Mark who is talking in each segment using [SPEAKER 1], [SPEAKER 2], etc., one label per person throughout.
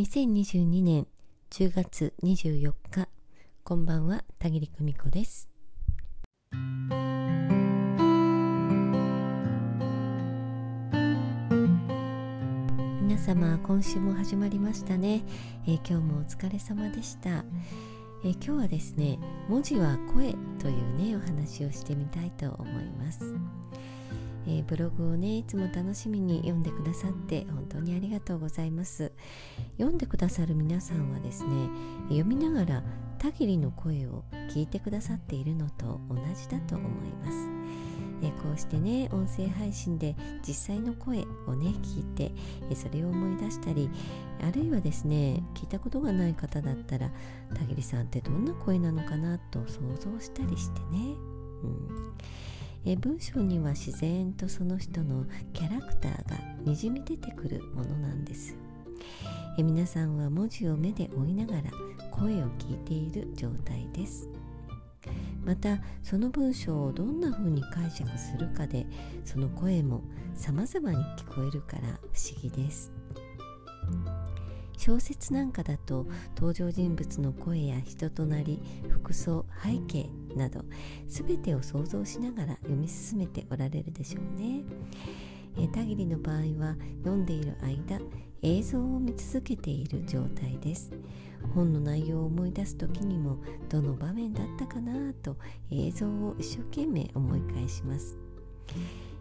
[SPEAKER 1] 2022年10月24日こんばんは田切久美子です。皆様今週も始まりましたね、えー、今日もお疲れ様でした、えー、今日はですね文字は声というねお話をしてみたいと思います。えー、ブログをねいつも楽しみに読んでくださって本当にありがとうございます。読んでくださる皆さんはですね読みながら田切の声を聞いてくださっているのと同じだと思います。えこうしてね音声配信で実際の声をね聞いてえそれを思い出したりあるいはですね聞いたことがない方だったら田切さんってどんな声なのかなと想像したりしてね、うん。え文章には自然とその人のキャラクターがにじみ出てくるものなんです。え皆さんは文字を目で追いながら声を聞いている状態です。またその文章をどんな風に解釈するかでその声も様々に聞こえるから不思議です。小説なんかだと登場人物の声や人となり服装背景など全てを想像しながら読み進めておられるでしょうね。え田切の場合は読んでいる間映像を見続けている状態です本の内容を思い出す時にもどの場面だったかなと映像を一生懸命思い返します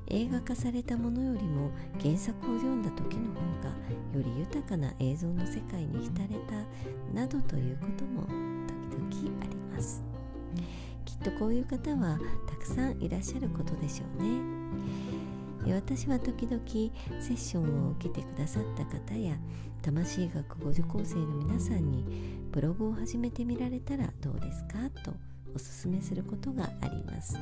[SPEAKER 1] 映画化されたものよりも原作を読んだ時の方がより豊かな映像の世界に浸れたなどということも時々ありますきっとこういう方はたくさんいらっしゃることでしょうね私は時々セッションを受けてくださった方や魂学ご受講生の皆さんにブログを始めてみられたらどうですかとおすすめすることがあります。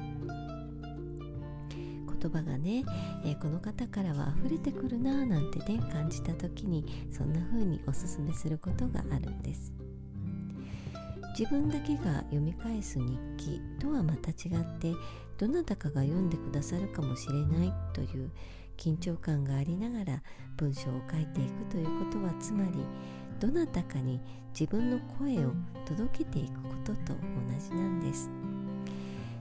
[SPEAKER 1] 言葉がね、えー、この方からは溢れてくるなぁなんてね感じた時にそんな風におすすめすることがあるんです自分だけが読み返す日記とはまた違ってどなたかが読んでくださるかもしれないという緊張感がありながら文章を書いていくということはつまりどなたかに自分の声を届けていくことと同じなんです。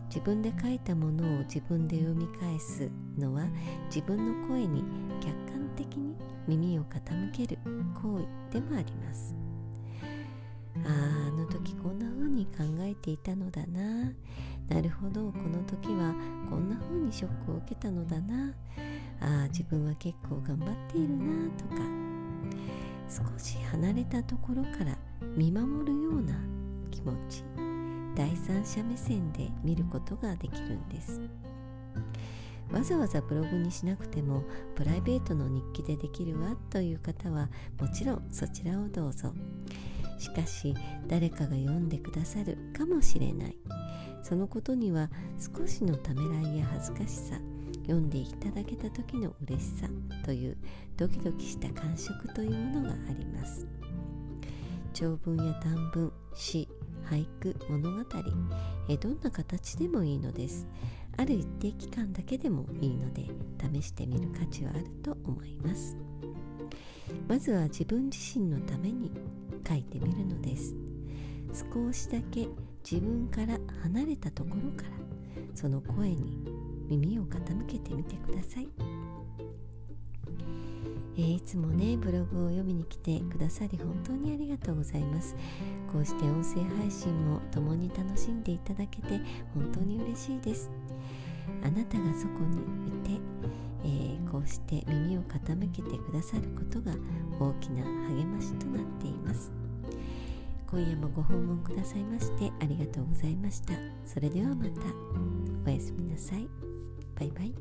[SPEAKER 1] 自分で書いたものを自分で読み返すのは自分の声に客観的に耳を傾ける行為でもあります。あああの時こんな風に考えていたのだな。なるほどこの時はこんな風にショックを受けたのだな。ああ自分は結構頑張っているなとか。少し離れたところから見守るような気持ち。第三者目線で見ることができるんです。わざわざブログにしなくてもプライベートの日記でできるわという方はもちろんそちらをどうぞ。しかし誰かが読んでくださるかもしれない。そのことには少しのためらいや恥ずかしさ読んでいただけた時の嬉しさというドキドキした感触というものがあります。長文や短文詩俳句物語。えどんな形でもいいのです。ある一定期間だけでもいいので試してみる価値はあると思います。まずは自分自身のために書いてみるのです。少しだけ自分から離れたところからその声に耳を傾けてみてください。えー、いつもねブログを読みに来てくださり本当にありがとうございます。こうして音声配信も共に楽しんでいただけて本当に嬉しいです。あなたがそこにいて、えー、こうして耳を傾けてくださることが大きな励ましとなっています。今夜もご訪問くださいましてありがとうございました。それではまたおやすみなさい。バイバイ